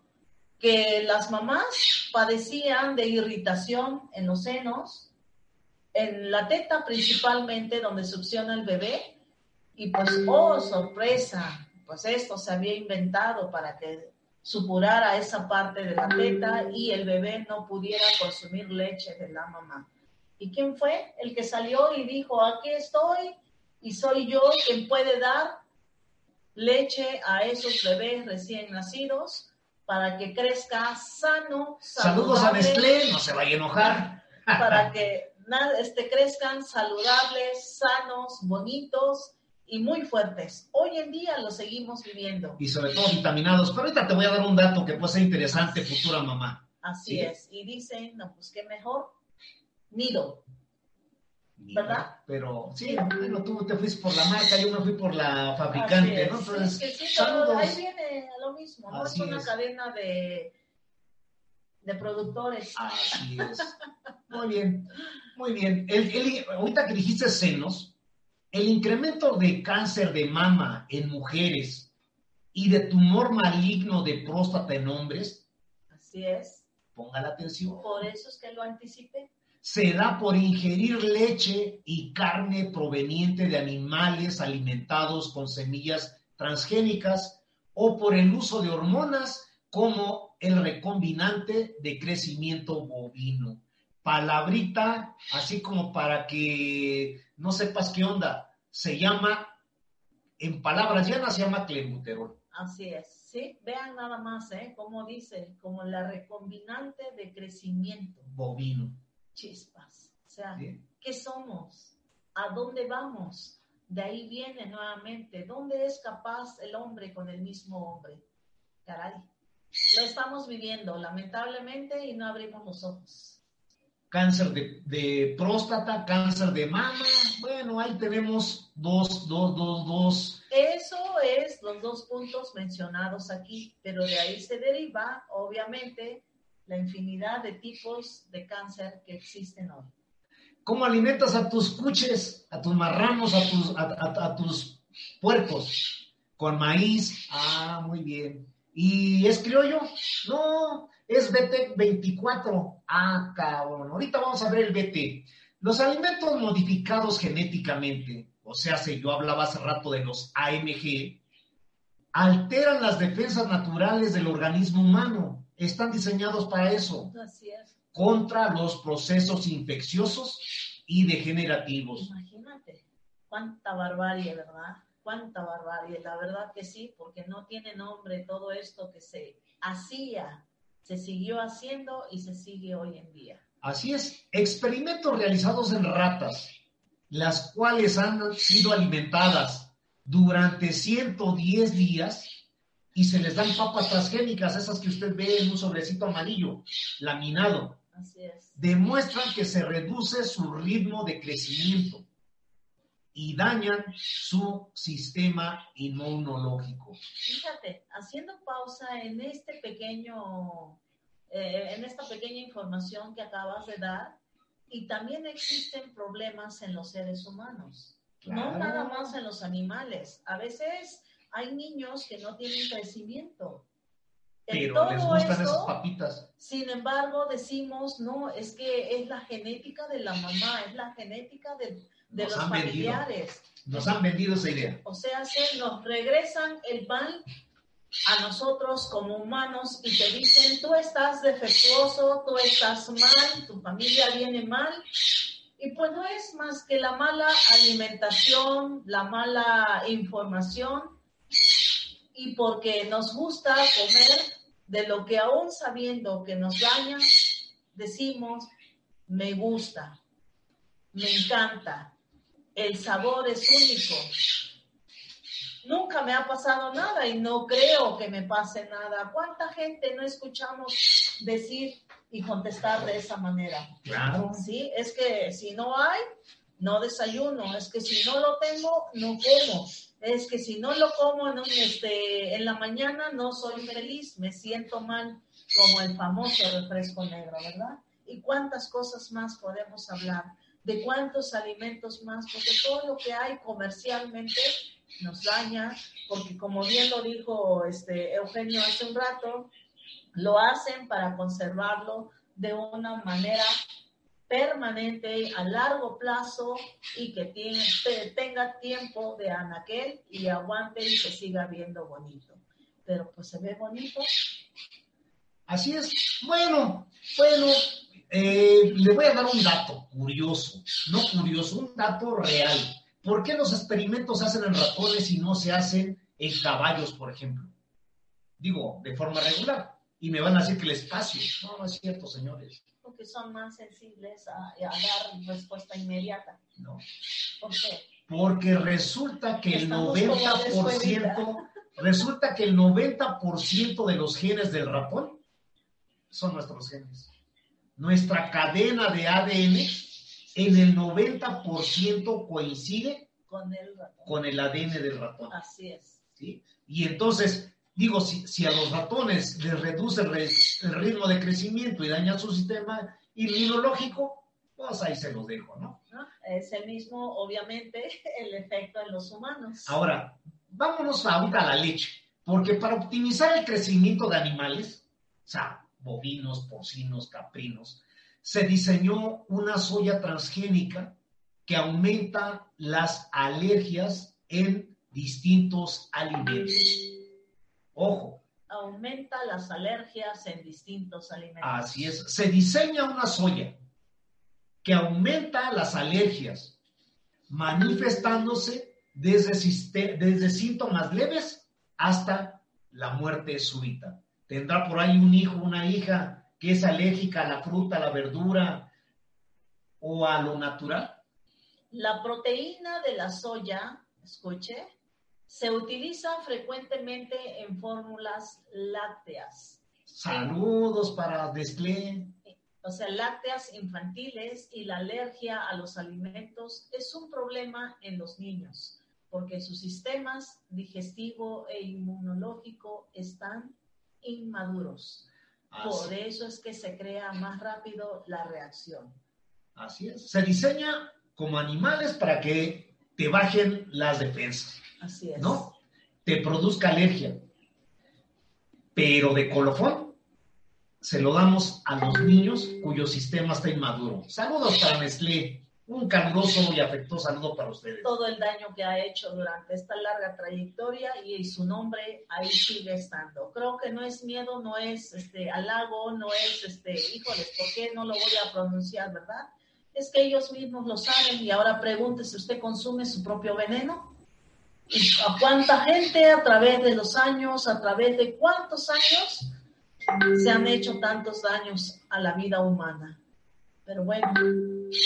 Que las mamás padecían de irritación en los senos, en la teta principalmente, donde succiona el bebé, y pues, oh, sorpresa, pues esto se había inventado para que supurara esa parte de la teta y el bebé no pudiera consumir leche de la mamá. ¿Y quién fue? El que salió y dijo, aquí estoy y soy yo quien puede dar leche a esos bebés recién nacidos para que crezca sano, Saludos a Nestlé, no se vaya a enojar. para que este, crezcan saludables, sanos, bonitos y muy fuertes. Hoy en día lo seguimos viviendo. Y sobre todo vitaminados. Pero ahorita te voy a dar un dato que puede ser interesante, futura mamá. Así Sí. es. Y dicen, no, pues qué mejor, nido. ¿Verdad? Pero sí, bueno, tú te fuiste por la marca, yo me fui por la fabricante, ¿no? es. Entonces, Sí, sí, pero saludos. ahí viene lo mismo, ¿no? Así es una es. cadena de, de productores. Así es. Muy bien, muy bien. El, el- ahorita que dijiste senos, el incremento de cáncer de mama en mujeres y de tumor maligno de próstata en hombres, Así es. ponga la atención, Por eso es que lo anticipé. se da por ingerir leche y carne proveniente de animales alimentados con semillas transgénicas o por el uso de hormonas como el recombinante de crecimiento bovino. Palabrita, así como para que no sepas qué onda, se llama, en palabras llanas, se llama clenbuterol. Así es. Sí, vean nada más, ¿eh? Como dice, como la recombinante de crecimiento. Bovino. Chispas. O sea, ¿sí? ¿qué somos? ¿A dónde vamos? De ahí viene nuevamente. ¿Dónde es capaz el hombre con el mismo hombre? Caray. Lo estamos viviendo, lamentablemente, y no abrimos los ojos. cáncer de, de próstata, cáncer de mama. Bueno, ahí tenemos dos, dos, dos, dos. Eso es los dos puntos mencionados aquí, pero de ahí se deriva, obviamente, la infinidad de tipos de cáncer que existen hoy. ¿Cómo alimentas a tus cuches, a tus marranos, a tus, a, a- a tus puercos? Con maíz. Ah, muy bien. ¿Y es criollo? No, es BT24. Ah, cabrón. Ahorita vamos a ver el BT. Los alimentos modificados genéticamente, o sea, si yo hablaba hace rato de los AMG, alteran las defensas naturales del organismo humano. Están diseñados para eso Así es. contra los procesos infecciosos y degenerativos. Imagínate, cuánta barbarie, ¿verdad? Cuánta barbarie. La verdad que sí, porque no tiene nombre todo esto que se hacía, se siguió haciendo y se sigue hoy en día. Así es, experimentos realizados en ratas, las cuales han sido alimentadas durante 110 días y se les dan papas transgénicas, esas que usted ve en un sobrecito amarillo, laminado, Así es. demuestran que se reduce su ritmo de crecimiento y dañan su sistema inmunológico. Fíjate, haciendo pausa en este pequeño, eh, en esta pequeña información que acabas de dar, y también existen problemas en los seres humanos. No Claro. nada más en los animales. A veces hay niños que no tienen crecimiento. En Pero les todo gustan esto, esas papitas. Sin embargo, decimos, no, es que es la genética de la mamá, es la genética de, de los han vendido. familiares. Nos han vendido esa idea. O sea, se nos regresan el pan a nosotros como humanos y te dicen, tú estás defectuoso, tú estás mal, tu familia viene mal. Y pues no es más que la mala alimentación, la mala información y porque nos gusta comer de lo que aún sabiendo que nos daña, decimos, me gusta, me encanta, el sabor es único. Nunca me ha pasado nada y no creo que me pase nada. ¿Cuánta gente no escuchamos decir y contestar de esa manera? Claro. Sí, es que si no hay, no desayuno. Es que si no lo tengo, no como. Es que si no lo como en, un, este, en la mañana, no soy feliz. Me siento mal, como el famoso refresco negro, ¿verdad? ¿Y cuántas cosas más podemos hablar? ¿De cuántos alimentos más? Porque todo lo que hay comercialmente nos daña, porque como bien lo dijo este Eugenio hace un rato, lo hacen para conservarlo de una manera permanente a largo plazo y que tiene, te- tenga tiempo de anaquel y aguante y que siga viendo bonito. Pero pues se ve bonito. Así es. Bueno, bueno, eh, le voy a dar un dato curioso, no curioso, un dato real. ¿Por qué los experimentos se hacen en ratones y no se hacen en caballos, por ejemplo? Digo, de forma regular. Y me van a decir que el espacio. No, no es cierto, señores. Porque son más sensibles a, a dar respuesta inmediata. No. ¿Por qué? Porque resulta que el Estamos como 90%, resulta que el 90% de los genes del ratón son nuestros genes. Nuestra cadena de ADN en el 90% coincide Con el ratón. con el ADN del ratón. Así es. ¿sí? Y entonces, digo, si, si a los ratones les reduce el, re- el ritmo de crecimiento y daña su sistema inmunológico, pues ahí se los dejo, ¿no? ¿no? Es el mismo, obviamente, el efecto en los humanos. Ahora, vámonos ahorita a la leche, porque para optimizar el crecimiento de animales, o sea, bovinos, porcinos, caprinos, se diseñó una soya transgénica que aumenta las alergias en distintos alimentos. Ojo, Aumenta las alergias en distintos alimentos. así es, se diseña una soya que aumenta las alergias, manifestándose desde, síntomas leves hasta la muerte súbita. Tendrá por ahí un hijo, una hija que es alérgica a la fruta, a la verdura o a lo natural. La proteína de la soya, escuche, se utiliza frecuentemente en fórmulas lácteas, Saludos para Desclé. o sea, lácteas infantiles y la alergia a los alimentos es un problema en los niños porque sus sistemas digestivo e inmunológico están inmaduros. Por eso es que se crea más rápido la reacción. así es. Se diseña como animales para que te bajen las defensas. Así es. ¿no? Te produzca alergia. Pero de colofón se lo damos a los niños cuyo sistema está inmaduro. Saludos para Nestlé. Un caluroso y afectuoso saludo para ustedes. todo el daño que ha hecho durante esta larga trayectoria y su nombre ahí sigue estando. Creo que no es miedo, no es este halago, no es este, híjoles, ¿por qué no lo voy a pronunciar, verdad? Es que ellos mismos lo saben y ahora pregúntese, ¿usted consume su propio veneno? ¿Y a cuánta gente a través de los años, a través de cuántos años se han hecho tantos daños a la vida humana? Pero bueno,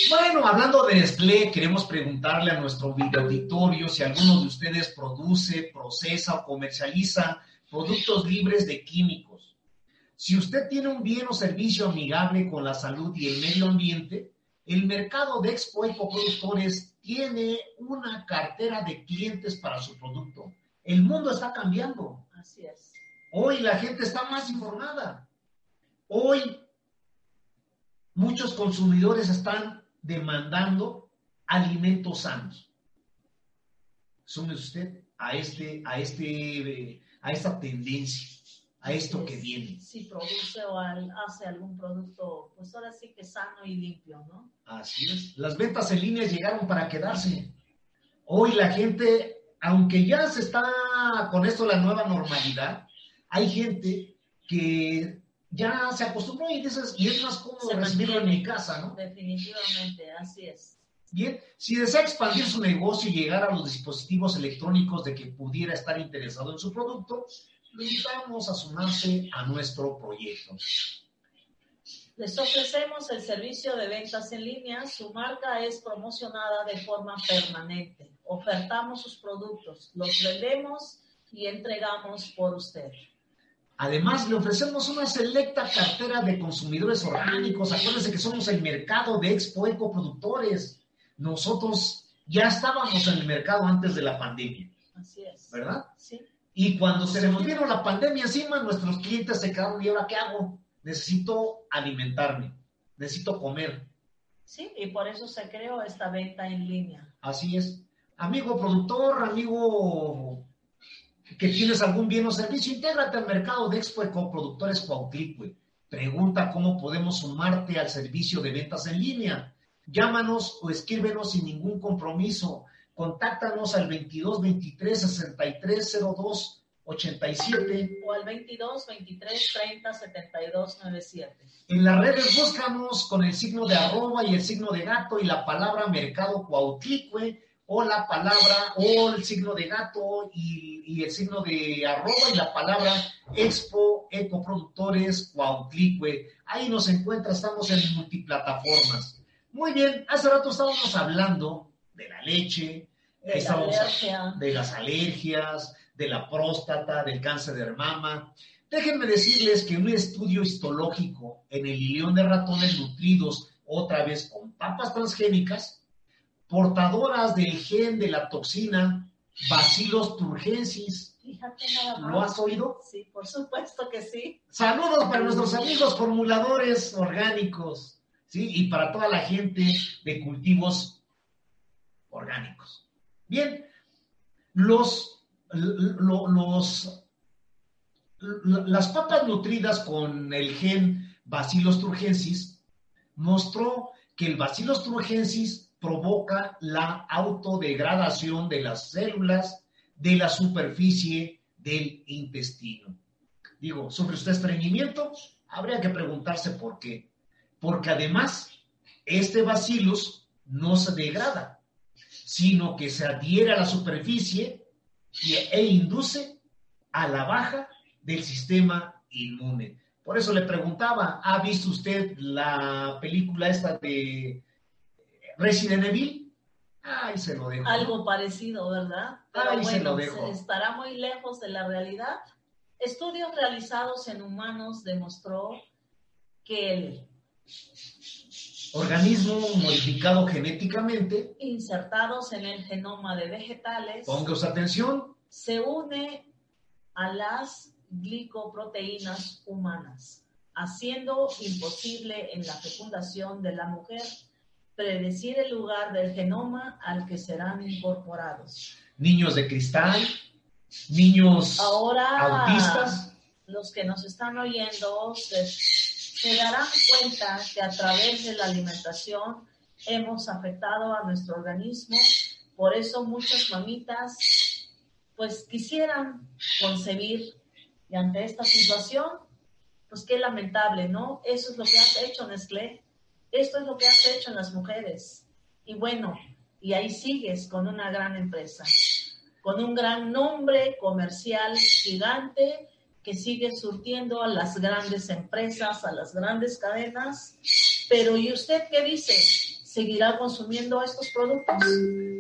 Bueno, hablando de Nestlé, queremos preguntarle a nuestro video auditorio si alguno de ustedes produce, procesa o comercializa productos libres de químicos. Si usted tiene un bien o servicio amigable con la salud y el medio ambiente, el mercado de Expo Ecoproductores tiene una cartera de clientes para su producto. El mundo está cambiando. así es. Hoy la gente está más informada. Hoy muchos consumidores están demandando alimentos sanos. sume usted a este, a este, a esta tendencia, a esto que viene. Si produce o hace algún producto, pues ahora sí que sano y limpio, ¿no? Así es. Las ventas en línea llegaron para quedarse. Hoy la gente, aunque ya se está con esto la nueva normalidad, hay gente que ya se acostumbró y dices, y es más cómodo Se recibirlo en mantiene. mi casa, ¿no? Definitivamente, así es. Bien, si desea expandir su negocio y llegar a los dispositivos electrónicos de que pudiera estar interesado en su producto, lo invitamos a sumarse a nuestro proyecto. Les ofrecemos el servicio de ventas en línea. Su marca es promocionada de forma permanente. Ofertamos sus productos, los vendemos y entregamos por usted. Además, le ofrecemos una selecta cartera de consumidores orgánicos. Acuérdense que somos el mercado de Expo Eco Productores. Nosotros ya estábamos en el mercado antes de la pandemia, Así es. ¿verdad? Sí, Y cuando se nos vino la pandemia encima, nuestros clientes se quedaron, ¿y ahora qué hago? Necesito alimentarme, necesito comer. sí, y por eso se creó esta venta en línea. Así es. Amigo productor, amigo que tienes algún bien o servicio, intégrate al mercado de Expo Ecoproductores Cuautlicue. Pregunta cómo podemos sumarte al servicio de ventas en línea. Llámanos o escríbenos sin ningún compromiso. Contáctanos al 22 23 63 02 87. O al 22 23 30 72 97. En las redes búscanos con el signo de arroba y el signo de gato y la palabra mercado Cuautlicue o la palabra o el signo de gato y, y el signo de arroba y la palabra Expo Ecoproductores Cuautlicue. Ahí nos encuentra, estamos en multiplataformas. Muy bien, hace rato estábamos hablando de la leche, De estábamos de las alergias, de la próstata, del cáncer de mama. Déjenme decirles que un estudio histológico en el ilión de ratones nutridos otra vez con papas transgénicas, portadoras del gen de la toxina Bacillus turgensis. Fíjate nada más. ¿Lo has oído? Sí, por supuesto que sí. Saludos para nuestros amigos formuladores orgánicos, ¿sí? Y para toda la gente de cultivos orgánicos. Bien, los, lo- los, las papas nutridas con el gen Bacillus turgensis mostró que el Bacillus turgensis provoca la autodegradación de las células de la superficie del intestino. Digo, ¿sufre usted estreñimiento? Habría que preguntarse por qué. Porque además, este bacillus no se degrada, sino que se adhiere a la superficie e induce a la baja del sistema inmune. Por eso le preguntaba, ¿ha visto usted la película esta de Resident Evil? Ay, se lo dejo. Algo parecido, ¿verdad? Pero Ahí se lo dejo. estará muy lejos de la realidad. Estudios realizados en humanos demostró que el Organismo modificado genéticamente, insertados en el genoma de vegetales atención, se une a las glicoproteínas humanas, haciendo imposible en la fecundación de la mujer predecir el lugar del genoma al que serán incorporados. niños de cristal, niños Ahora, autistas, los que nos están oyendo se, se darán cuenta que a través de la alimentación hemos afectado a nuestro organismo. Por eso muchas mamitas pues quisieran concebir y ante esta situación, pues qué lamentable, ¿no? Eso es lo que has hecho, Nestlé. Esto es lo que has hecho en las mujeres. Y bueno, y ahí sigues con una gran empresa, con un gran nombre comercial gigante que sigue surtiendo a las grandes empresas, a las grandes cadenas. Pero ¿y usted qué dice? ¿Seguirá consumiendo estos productos?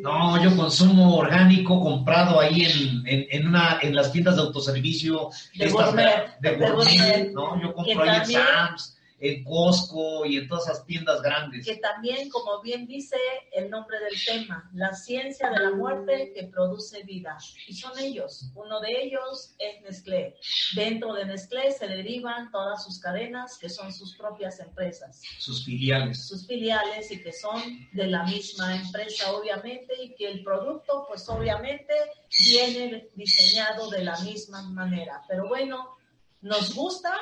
no, yo consumo orgánico comprado ahí en, en, en una, en las tiendas de autoservicio De estas gourmet, de de gourmet, gourmet, ¿no? Yo compro ahí en Sam's, en Costco y en todas esas tiendas grandes. Que también, como bien dice el nombre del tema, la ciencia de la muerte que produce vida. Y son ellos. Uno de ellos es Nestlé. Dentro de Nestlé se derivan todas sus cadenas, que son sus propias empresas. Sus filiales. Sus filiales y que son de la misma empresa, obviamente, y que el producto, pues obviamente, viene diseñado de la misma manera. Pero bueno, nos gusta,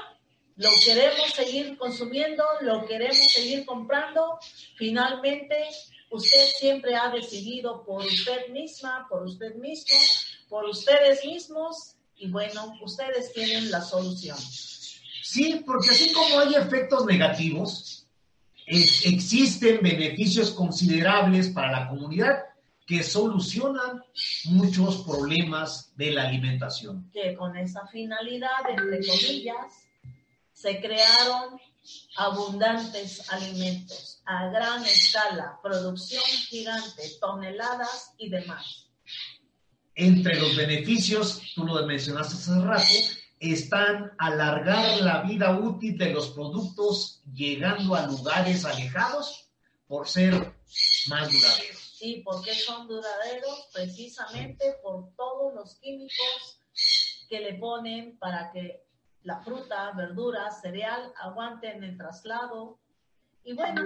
lo queremos seguir consumiendo, lo queremos seguir comprando. Finalmente, usted siempre ha decidido por usted misma, por usted mismo, por ustedes mismos y bueno, ustedes tienen la solución. Sí, porque así como hay efectos negativos, existen beneficios considerables para la comunidad que solucionan muchos problemas de la alimentación. Que con esa finalidad, entre comillas, se crearon abundantes alimentos a gran escala, producción gigante, toneladas y demás. Entre los beneficios, tú lo mencionaste hace rato, están alargar la vida útil de los productos llegando a lugares alejados por ser más duraderos. ¿Y por qué son duraderos? Precisamente por todos los químicos que le ponen para que la fruta, verdura, cereal aguanten el traslado. Y bueno,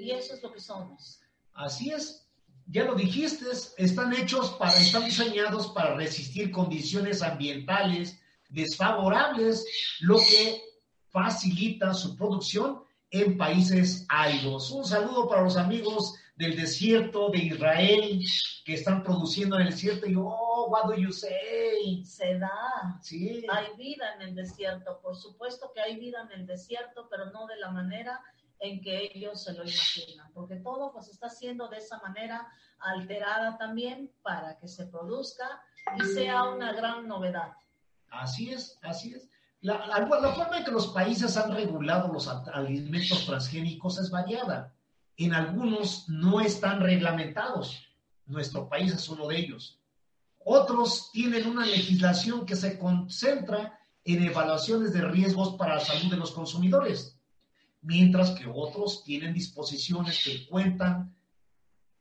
y eso es lo que somos. Así es. Ya lo dijiste, están hechos para, están diseñados para resistir condiciones ambientales desfavorables, lo que facilita su producción en países áridos. Un saludo para los amigos del desierto de Israel que están produciendo en el desierto y oh, what do you say? Se da. Sí. Hay vida en el desierto, por supuesto que hay vida en el desierto, pero no de la manera en que ellos se lo imaginan, porque todo pues está siendo de esa manera alterada también para que se produzca y sea una gran novedad. Así es, así es. La, la, la forma en que los países han regulado los alimentos transgénicos es variada en algunos no están reglamentados. Nuestro país es uno de ellos. Otros tienen una legislación que se concentra en evaluaciones de riesgos para la salud de los consumidores, mientras que otros tienen disposiciones que cuentan,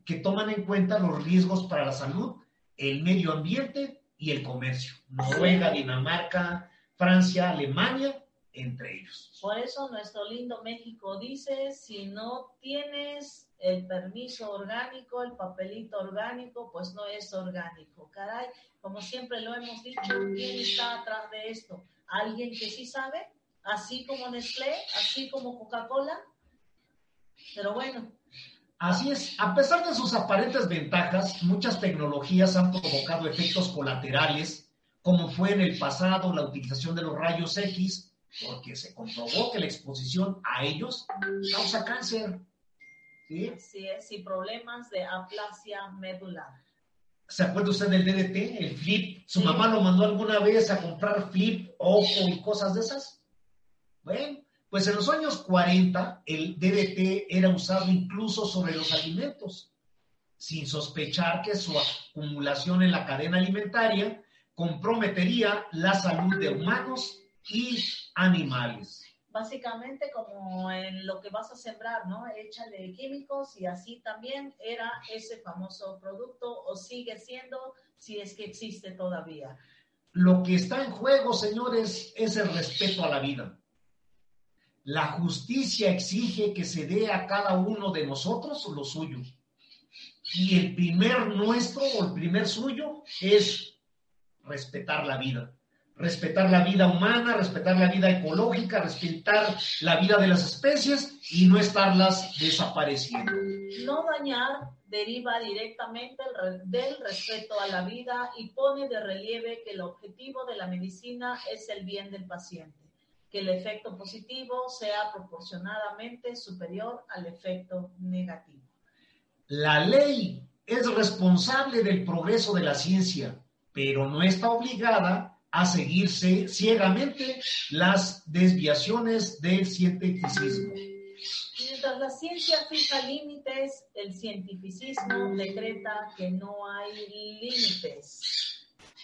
que toman en cuenta los riesgos para la salud, el medio ambiente y el comercio. Noruega, Dinamarca, Francia, Alemania entre ellos. Por eso nuestro lindo México dice, si no tienes el permiso orgánico, el papelito orgánico, pues no es orgánico. Caray, como siempre lo hemos dicho, ¿quién está atrás de esto? ¿Alguien que sí sabe? Así como Nestlé, así como Coca-Cola. Pero bueno. Así es, a pesar de sus aparentes ventajas, muchas tecnologías han provocado efectos colaterales, como fue en el pasado la utilización de los rayos X porque se comprobó que la exposición a ellos causa cáncer. ¿sí? Así es, y problemas de aplasia medular. ¿Se acuerda usted del DDT, el flip? ¿Su mamá lo mandó alguna vez a comprar flip, ojo y cosas de esas? Bueno, pues en los años 40 el DDT era usado incluso sobre los alimentos, sin sospechar que su acumulación en la cadena alimentaria comprometería la salud de humanos y animales. Básicamente como en lo que vas a sembrar, ¿no? Échale químicos y así también era ese famoso producto o sigue siendo si es que existe todavía. Lo que está en juego, señores, es el respeto a la vida. La justicia exige que se dé a cada uno de nosotros lo suyo. Y el primer nuestro o el primer suyo es respetar la vida respetar la vida humana, respetar la vida ecológica, respetar la vida de las especies y no estarlas desapareciendo. No dañar deriva directamente del respeto a la vida y pone de relieve que el objetivo de la medicina es el bien del paciente, que el efecto positivo sea proporcionadamente superior al efecto negativo. La ley es responsable del progreso de la ciencia, pero no está obligada a seguirse ciegamente las desviaciones del cientificismo. Mientras la ciencia fija límites, el cientificismo decreta que no hay límites.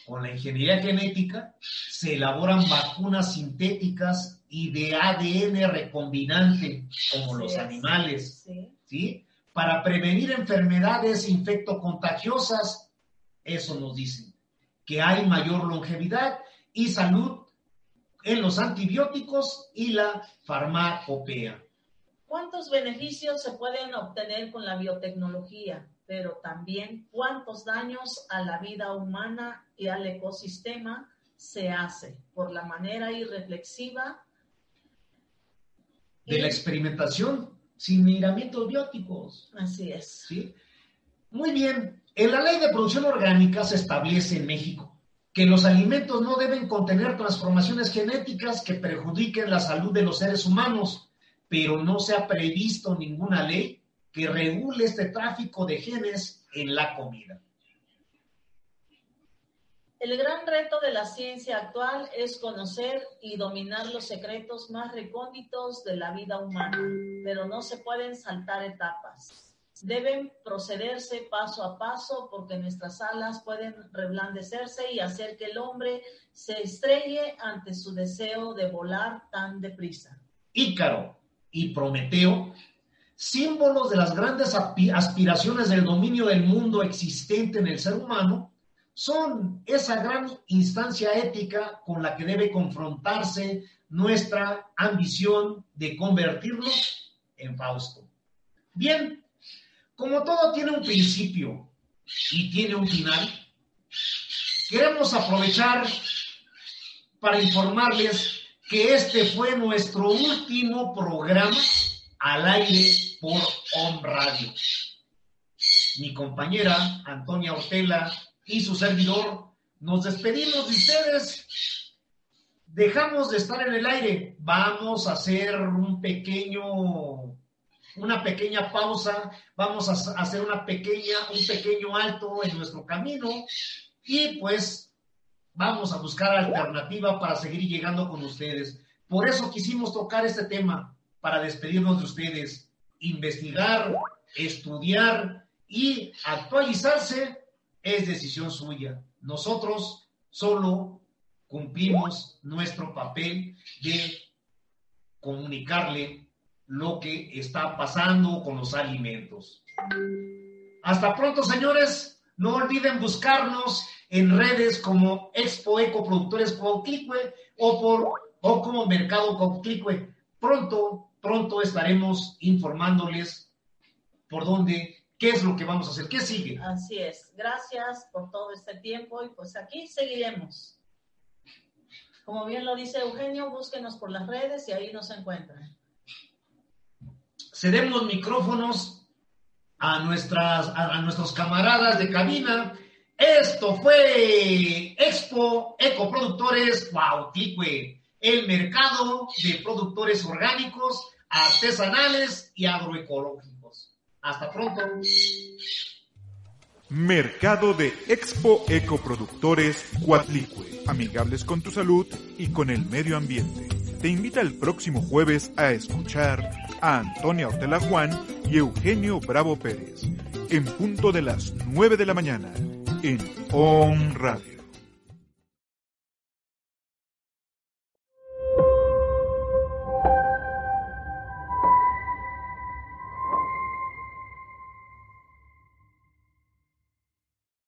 con la ingeniería genética, se elaboran vacunas sintéticas y de ADN recombinante, como los animales, ¿sí? Para prevenir enfermedades infectocontagiosas, eso nos dicen, que hay mayor longevidad y salud en los antibióticos y la farmacopea. ¿Cuántos beneficios se pueden obtener con la biotecnología? Pero también cuántos daños a la vida humana y al ecosistema se hace por la manera irreflexiva de la experimentación sin miramientos bióticos. Así es. ¿Sí? Muy bien. En la ley de producción orgánica se establece en México que los alimentos no deben contener transformaciones genéticas que perjudiquen la salud de los seres humanos, pero no se ha previsto ninguna ley que regule este tráfico de genes en la comida. El gran reto de la ciencia actual es conocer y dominar los secretos más recónditos de la vida humana, pero no se pueden saltar etapas deben procederse paso a paso porque nuestras alas pueden reblandecerse y hacer que el hombre se estrelle ante su deseo de volar tan deprisa. Ícaro y Prometeo, símbolos de las grandes aspiraciones del dominio del mundo existente en el ser humano, son esa gran instancia ética con la que debe confrontarse nuestra ambición de convertirnos en Fausto. Bien, como todo tiene un principio y tiene un final, queremos aprovechar para informarles que este fue nuestro último programa al aire por On Radio. Mi compañera Antonia Ortela y su servidor nos despedimos de ustedes. Dejamos de estar en el aire. Vamos a hacer un pequeño una pequeña pausa, vamos a hacer una pequeña, un pequeño alto en nuestro camino y pues vamos a buscar alternativa para seguir llegando con ustedes. Por eso quisimos tocar este tema, para despedirnos de ustedes, investigar, estudiar y actualizarse es decisión suya. Nosotros solo cumplimos nuestro papel de comunicarle lo que está pasando con los alimentos. Hasta pronto, señores. No olviden buscarnos en redes como Expo Eco Productores Cuautlicue o, por, o como Mercado Cuautlicue. Pronto, pronto estaremos informándoles por dónde, qué es lo que vamos a hacer, qué sigue. Así es. Gracias por todo este tiempo y pues aquí seguiremos. Como bien lo dice Eugenio, búsquenos por las redes y ahí nos encuentran cedemos micrófonos a, nuestras, a, nuestros camaradas de cabina. Esto fue Expo Ecoproductores Cuauticue, el mercado de productores orgánicos, artesanales y agroecológicos. Hasta pronto. Mercado de Expo Ecoproductores Cuatlicue, amigables con tu salud y con el medio ambiente. Te invita el próximo jueves a escuchar a Antonia Ortela Juan y Eugenio Bravo Pérez, en punto de las 9 de la mañana, en On Radio.